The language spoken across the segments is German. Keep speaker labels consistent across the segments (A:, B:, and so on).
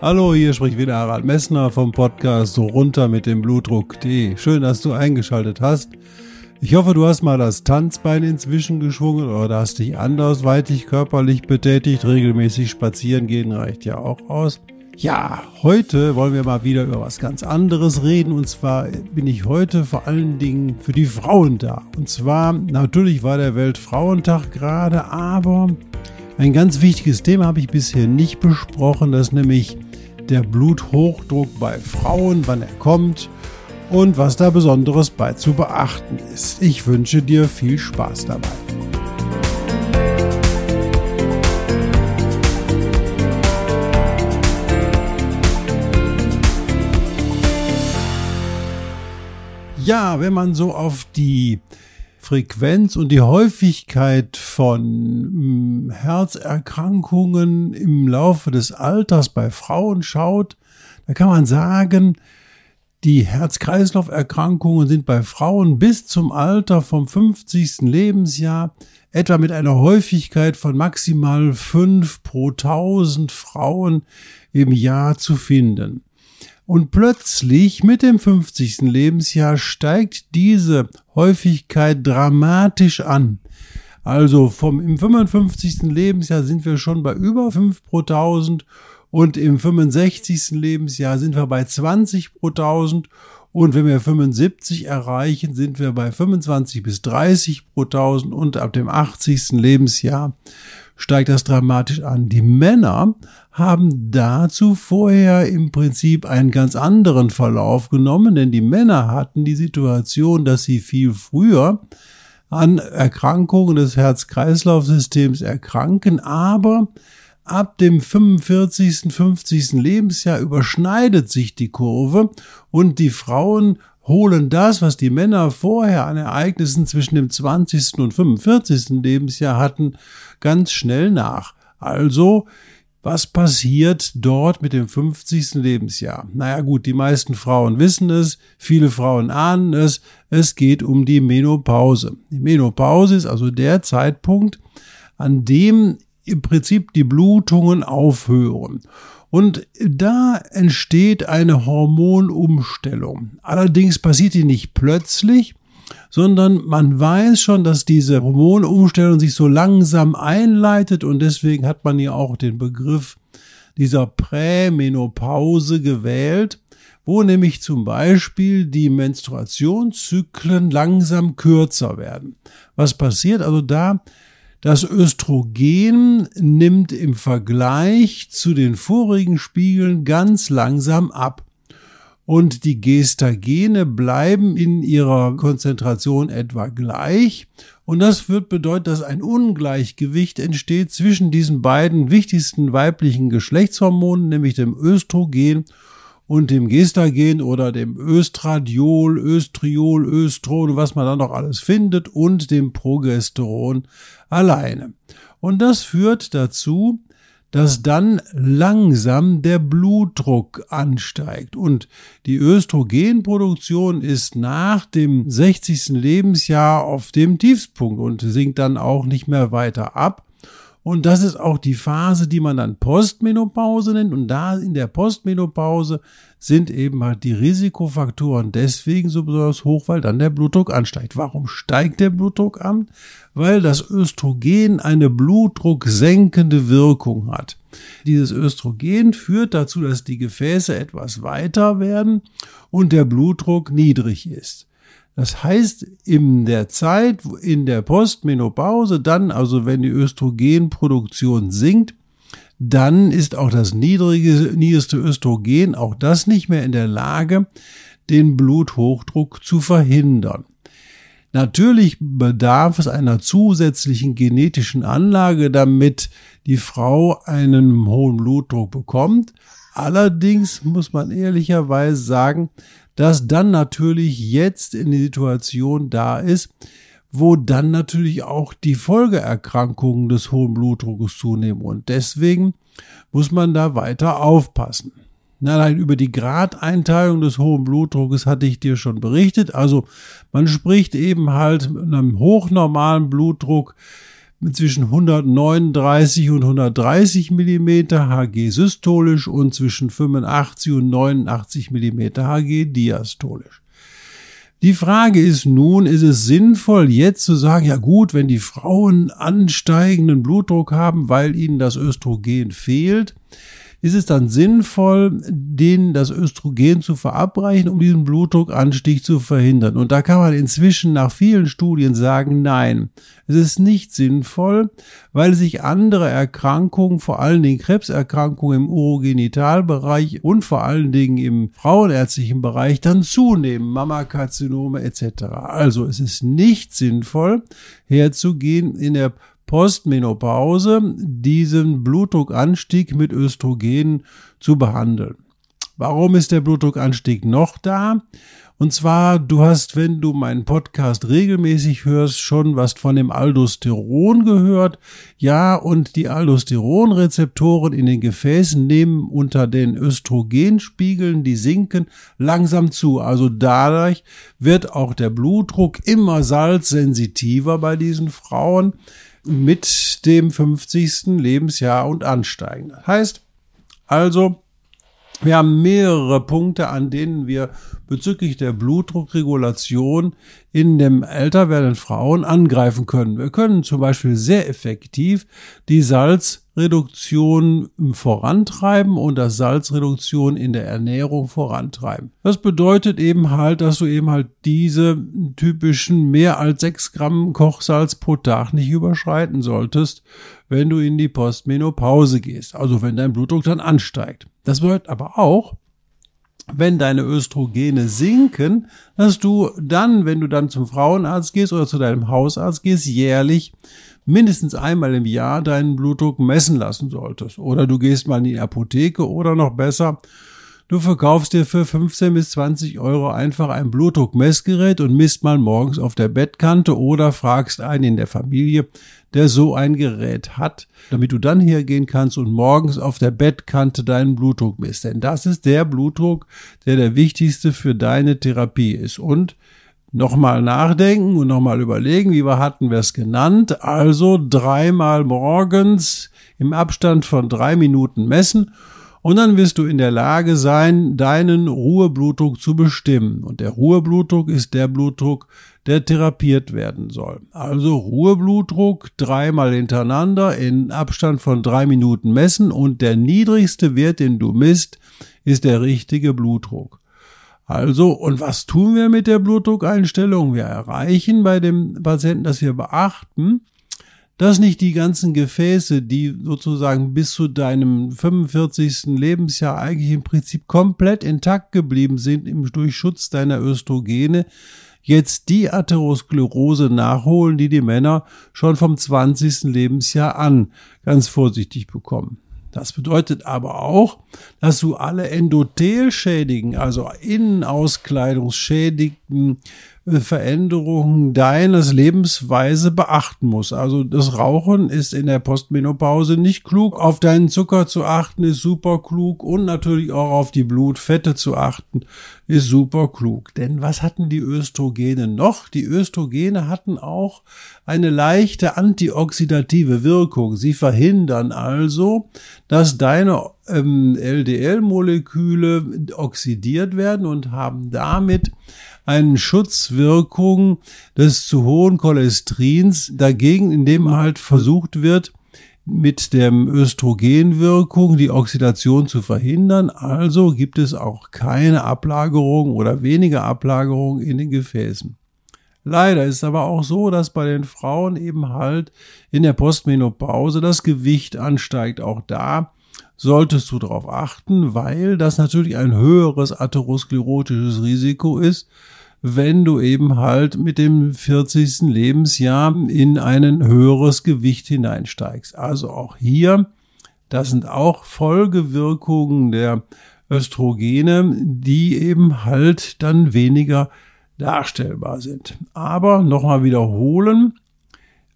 A: Hallo, hier spricht wieder Harald Messner vom Podcast So runter mit dem Blutdruck.de. Schön, dass du eingeschaltet hast. Ich hoffe, du hast mal das Tanzbein inzwischen geschwungen oder hast dich andersweitig körperlich betätigt. Regelmäßig spazieren gehen reicht ja auch aus. Ja, heute wollen wir mal wieder über was ganz anderes reden. Und zwar bin ich heute vor allen Dingen für die Frauen da. Und zwar, natürlich war der Weltfrauentag gerade, aber ein ganz wichtiges Thema habe ich bisher nicht besprochen, das nämlich der Bluthochdruck bei Frauen, wann er kommt und was da Besonderes bei zu beachten ist. Ich wünsche dir viel Spaß dabei. Ja, wenn man so auf die Frequenz und die Häufigkeit von hm, Herzerkrankungen im Laufe des Alters bei Frauen schaut, da kann man sagen, die Herz-Kreislauf-Erkrankungen sind bei Frauen bis zum Alter vom 50. Lebensjahr etwa mit einer Häufigkeit von maximal fünf pro tausend Frauen im Jahr zu finden. Und plötzlich mit dem 50. Lebensjahr steigt diese Häufigkeit dramatisch an. Also vom im 55. Lebensjahr sind wir schon bei über 5 pro 1000 und im 65. Lebensjahr sind wir bei 20 pro 1000 und wenn wir 75 erreichen, sind wir bei 25 bis 30 pro 1000 und ab dem 80. Lebensjahr steigt das dramatisch an. Die Männer haben dazu vorher im Prinzip einen ganz anderen Verlauf genommen, denn die Männer hatten die Situation, dass sie viel früher an Erkrankungen des Herz-Kreislauf-Systems erkranken, aber ab dem 45., 50. Lebensjahr überschneidet sich die Kurve und die Frauen holen das, was die Männer vorher an Ereignissen zwischen dem 20. und 45. Lebensjahr hatten, ganz schnell nach. Also, was passiert dort mit dem 50. Lebensjahr? Naja gut, die meisten Frauen wissen es, viele Frauen ahnen es, es geht um die Menopause. Die Menopause ist also der Zeitpunkt, an dem im Prinzip die Blutungen aufhören. Und da entsteht eine Hormonumstellung. Allerdings passiert die nicht plötzlich, sondern man weiß schon, dass diese Hormonumstellung sich so langsam einleitet und deswegen hat man ja auch den Begriff dieser Prämenopause gewählt, wo nämlich zum Beispiel die Menstruationszyklen langsam kürzer werden. Was passiert also da? Das Östrogen nimmt im Vergleich zu den vorigen Spiegeln ganz langsam ab. Und die Gestagene bleiben in ihrer Konzentration etwa gleich. Und das wird bedeuten, dass ein Ungleichgewicht entsteht zwischen diesen beiden wichtigsten weiblichen Geschlechtshormonen, nämlich dem Östrogen dem Gestagen oder dem Östradiol, Östriol, Östron, was man dann noch alles findet und dem Progesteron alleine. Und das führt dazu, dass dann langsam der Blutdruck ansteigt. Und die Östrogenproduktion ist nach dem 60. Lebensjahr auf dem Tiefspunkt und sinkt dann auch nicht mehr weiter ab. Und das ist auch die Phase, die man dann Postmenopause nennt. Und da in der Postmenopause sind eben halt die Risikofaktoren deswegen so besonders hoch, weil dann der Blutdruck ansteigt. Warum steigt der Blutdruck an? Weil das Östrogen eine blutdrucksenkende Wirkung hat. Dieses Östrogen führt dazu, dass die Gefäße etwas weiter werden und der Blutdruck niedrig ist. Das heißt, in der Zeit, in der Postmenopause, dann, also wenn die Östrogenproduktion sinkt, dann ist auch das niedrige, niedrigste Östrogen, auch das nicht mehr in der Lage, den Bluthochdruck zu verhindern. Natürlich bedarf es einer zusätzlichen genetischen Anlage, damit die Frau einen hohen Blutdruck bekommt. Allerdings muss man ehrlicherweise sagen, dass dann natürlich jetzt in die Situation da ist, wo dann natürlich auch die Folgeerkrankungen des hohen Blutdruckes zunehmen. Und deswegen muss man da weiter aufpassen. Nein, über die Gradeinteilung des hohen Blutdruckes hatte ich dir schon berichtet. Also man spricht eben halt mit einem hochnormalen Blutdruck zwischen 139 und 130 Millimeter Hg systolisch und zwischen 85 und 89 Millimeter Hg diastolisch. Die Frage ist nun, ist es sinnvoll, jetzt zu sagen, ja gut, wenn die Frauen ansteigenden Blutdruck haben, weil ihnen das Östrogen fehlt, ist es dann sinnvoll, denen das Östrogen zu verabreichen, um diesen Blutdruckanstieg zu verhindern. Und da kann man inzwischen nach vielen Studien sagen, nein, es ist nicht sinnvoll, weil sich andere Erkrankungen, vor allen Dingen Krebserkrankungen im Urogenitalbereich und vor allen Dingen im frauenärztlichen Bereich dann zunehmen, Mammakarzinome etc. Also es ist nicht sinnvoll, herzugehen in der Postmenopause diesen Blutdruckanstieg mit Östrogen zu behandeln. Warum ist der Blutdruckanstieg noch da? Und zwar, du hast, wenn du meinen Podcast regelmäßig hörst, schon was von dem Aldosteron gehört. Ja, und die Aldosteronrezeptoren in den Gefäßen nehmen unter den Östrogenspiegeln, die sinken, langsam zu. Also dadurch wird auch der Blutdruck immer salzsensitiver bei diesen Frauen mit dem 50. Lebensjahr und ansteigen. Das heißt also, wir haben mehrere Punkte, an denen wir bezüglich der Blutdruckregulation in dem älter werdenden Frauen angreifen können. Wir können zum Beispiel sehr effektiv die Salzreduktion vorantreiben und das Salzreduktion in der Ernährung vorantreiben. Das bedeutet eben halt, dass du eben halt diese typischen mehr als sechs Gramm Kochsalz pro Tag nicht überschreiten solltest, wenn du in die Postmenopause gehst, also wenn dein Blutdruck dann ansteigt. Das bedeutet aber auch, wenn deine Östrogene sinken, dass du dann, wenn du dann zum Frauenarzt gehst oder zu deinem Hausarzt gehst, jährlich mindestens einmal im Jahr deinen Blutdruck messen lassen solltest. Oder du gehst mal in die Apotheke oder noch besser, Du verkaufst dir für 15 bis 20 Euro einfach ein Blutdruckmessgerät und misst mal morgens auf der Bettkante oder fragst einen in der Familie, der so ein Gerät hat, damit du dann hergehen kannst und morgens auf der Bettkante deinen Blutdruck misst. Denn das ist der Blutdruck, der der wichtigste für deine Therapie ist. Und nochmal nachdenken und nochmal überlegen, wie wir hatten wir es genannt. Also dreimal morgens im Abstand von drei Minuten messen und dann wirst du in der Lage sein, deinen Ruheblutdruck zu bestimmen. Und der Ruheblutdruck ist der Blutdruck, der therapiert werden soll. Also Ruheblutdruck dreimal hintereinander in Abstand von drei Minuten messen und der niedrigste Wert, den du misst, ist der richtige Blutdruck. Also, und was tun wir mit der Blutdruckeinstellung? Wir erreichen bei dem Patienten, dass wir beachten, dass nicht die ganzen Gefäße, die sozusagen bis zu deinem 45. Lebensjahr eigentlich im Prinzip komplett intakt geblieben sind im Durchschutz deiner Östrogene, jetzt die Atherosklerose nachholen, die die Männer schon vom 20. Lebensjahr an ganz vorsichtig bekommen. Das bedeutet aber auch, dass du alle Endothelschädigen, also Innenauskleidungsschädigten Veränderungen deines Lebensweise beachten muss. Also das Rauchen ist in der Postmenopause nicht klug. Auf deinen Zucker zu achten ist super klug und natürlich auch auf die Blutfette zu achten ist super klug. Denn was hatten die Östrogene noch? Die Östrogene hatten auch eine leichte antioxidative Wirkung. Sie verhindern also, dass deine ähm, LDL-Moleküle oxidiert werden und haben damit eine Schutzwirkung des zu hohen Cholesterins dagegen, indem halt versucht wird, mit der Östrogenwirkung die Oxidation zu verhindern. Also gibt es auch keine Ablagerung oder weniger Ablagerung in den Gefäßen. Leider ist aber auch so, dass bei den Frauen eben halt in der Postmenopause das Gewicht ansteigt. Auch da solltest du darauf achten, weil das natürlich ein höheres atherosklerotisches Risiko ist wenn du eben halt mit dem 40. Lebensjahr in ein höheres Gewicht hineinsteigst. Also auch hier, das sind auch Folgewirkungen der Östrogene, die eben halt dann weniger darstellbar sind. Aber nochmal wiederholen,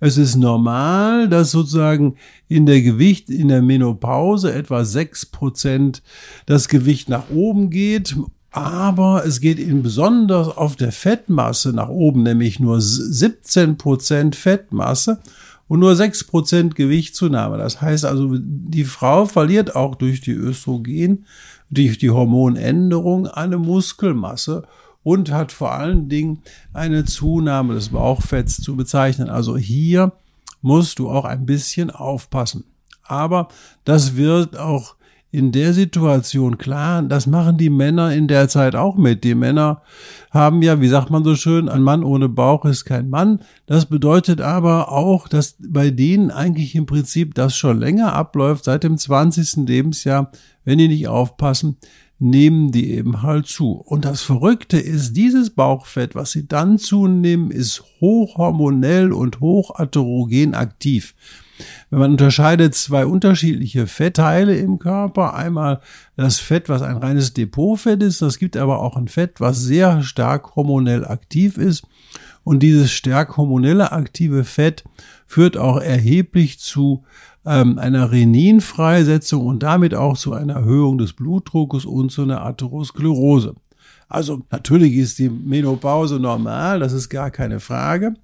A: es ist normal, dass sozusagen in der Gewicht, in der Menopause etwa sechs Prozent das Gewicht nach oben geht. Aber es geht in besonders auf der Fettmasse nach oben, nämlich nur 17 Prozent Fettmasse und nur 6 Prozent Gewichtszunahme. Das heißt also, die Frau verliert auch durch die Östrogen, durch die Hormonänderung eine Muskelmasse und hat vor allen Dingen eine Zunahme des Bauchfetts zu bezeichnen. Also hier musst du auch ein bisschen aufpassen. Aber das wird auch in der Situation klar, das machen die Männer in der Zeit auch mit. Die Männer haben ja, wie sagt man so schön, ein Mann ohne Bauch ist kein Mann. Das bedeutet aber auch, dass bei denen eigentlich im Prinzip das schon länger abläuft, seit dem 20. Lebensjahr, wenn die nicht aufpassen, nehmen die eben halt zu. Und das Verrückte ist, dieses Bauchfett, was sie dann zunehmen, ist hochhormonell und hochatherogen aktiv. Wenn man unterscheidet zwei unterschiedliche Fettteile im Körper, einmal das Fett, was ein reines Depotfett ist, das gibt aber auch ein Fett, was sehr stark hormonell aktiv ist. Und dieses stark hormonelle aktive Fett führt auch erheblich zu ähm, einer Reninfreisetzung und damit auch zu einer Erhöhung des Blutdruckes und zu einer Atherosklerose. Also natürlich ist die Menopause normal, das ist gar keine Frage.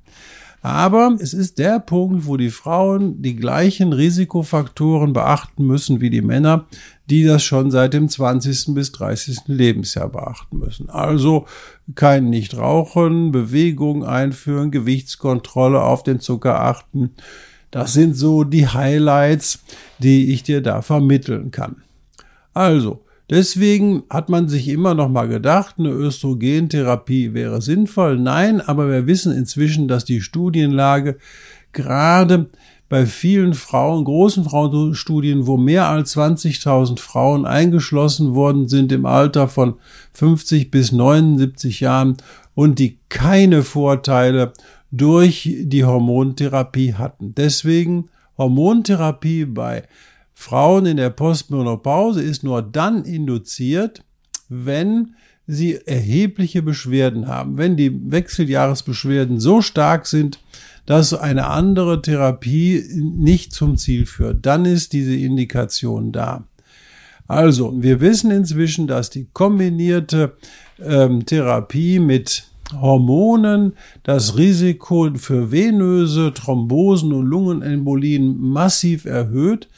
A: Aber es ist der Punkt, wo die Frauen die gleichen Risikofaktoren beachten müssen wie die Männer, die das schon seit dem 20. bis 30. Lebensjahr beachten müssen. Also kein Nichtrauchen, Bewegung einführen, Gewichtskontrolle, auf den Zucker achten. Das sind so die Highlights, die ich dir da vermitteln kann. Also, Deswegen hat man sich immer noch mal gedacht, eine Östrogentherapie wäre sinnvoll. Nein, aber wir wissen inzwischen, dass die Studienlage gerade bei vielen Frauen, großen Frauenstudien, wo mehr als 20.000 Frauen eingeschlossen worden sind im Alter von 50 bis 79 Jahren und die keine Vorteile durch die Hormontherapie hatten. Deswegen Hormontherapie bei Frauen in der Postmenopause ist nur dann induziert, wenn sie erhebliche Beschwerden haben, wenn die Wechseljahresbeschwerden so stark sind, dass eine andere Therapie nicht zum Ziel führt. Dann ist diese Indikation da. Also, wir wissen inzwischen, dass die kombinierte ähm, Therapie mit Hormonen das Risiko für venöse Thrombosen und Lungenembolien massiv erhöht.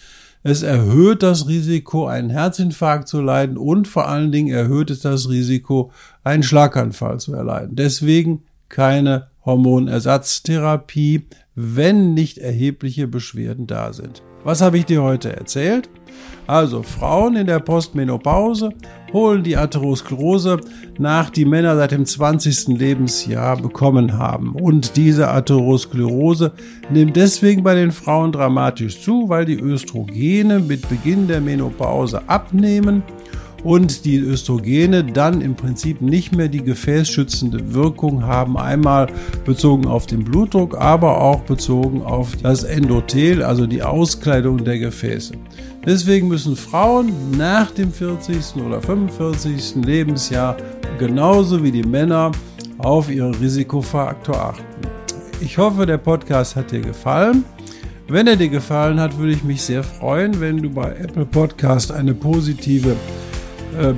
A: Es erhöht das Risiko, einen Herzinfarkt zu leiden und vor allen Dingen erhöht es das Risiko, einen Schlaganfall zu erleiden. Deswegen keine Hormonersatztherapie, wenn nicht erhebliche Beschwerden da sind. Was habe ich dir heute erzählt? Also Frauen in der Postmenopause holen die Atherosklerose nach, die Männer seit dem 20. Lebensjahr bekommen haben. Und diese Atherosklerose nimmt deswegen bei den Frauen dramatisch zu, weil die Östrogene mit Beginn der Menopause abnehmen und die Östrogene dann im Prinzip nicht mehr die gefäßschützende Wirkung haben, einmal bezogen auf den Blutdruck, aber auch bezogen auf das Endothel, also die Auskleidung der Gefäße. Deswegen müssen Frauen nach dem 40. oder 45. Lebensjahr genauso wie die Männer auf ihren Risikofaktor achten. Ich hoffe, der Podcast hat dir gefallen. Wenn er dir gefallen hat, würde ich mich sehr freuen, wenn du bei Apple Podcast eine positive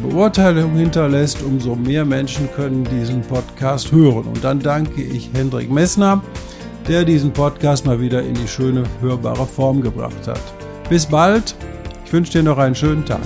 A: Beurteilung hinterlässt, umso mehr Menschen können diesen Podcast hören. Und dann danke ich Hendrik Messner, der diesen Podcast mal wieder in die schöne hörbare Form gebracht hat. Bis bald, ich wünsche dir noch einen schönen Tag.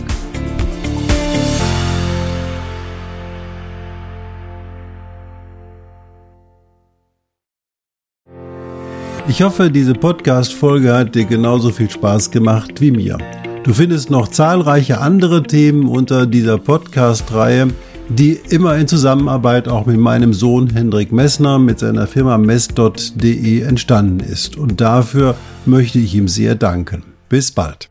A: Ich hoffe, diese Podcast-Folge hat dir genauso viel Spaß gemacht wie mir. Du findest noch zahlreiche andere Themen unter dieser Podcast-Reihe, die immer in Zusammenarbeit auch mit meinem Sohn Hendrik Messner mit seiner Firma mess.de entstanden ist. Und dafür möchte ich ihm sehr danken. Bis bald.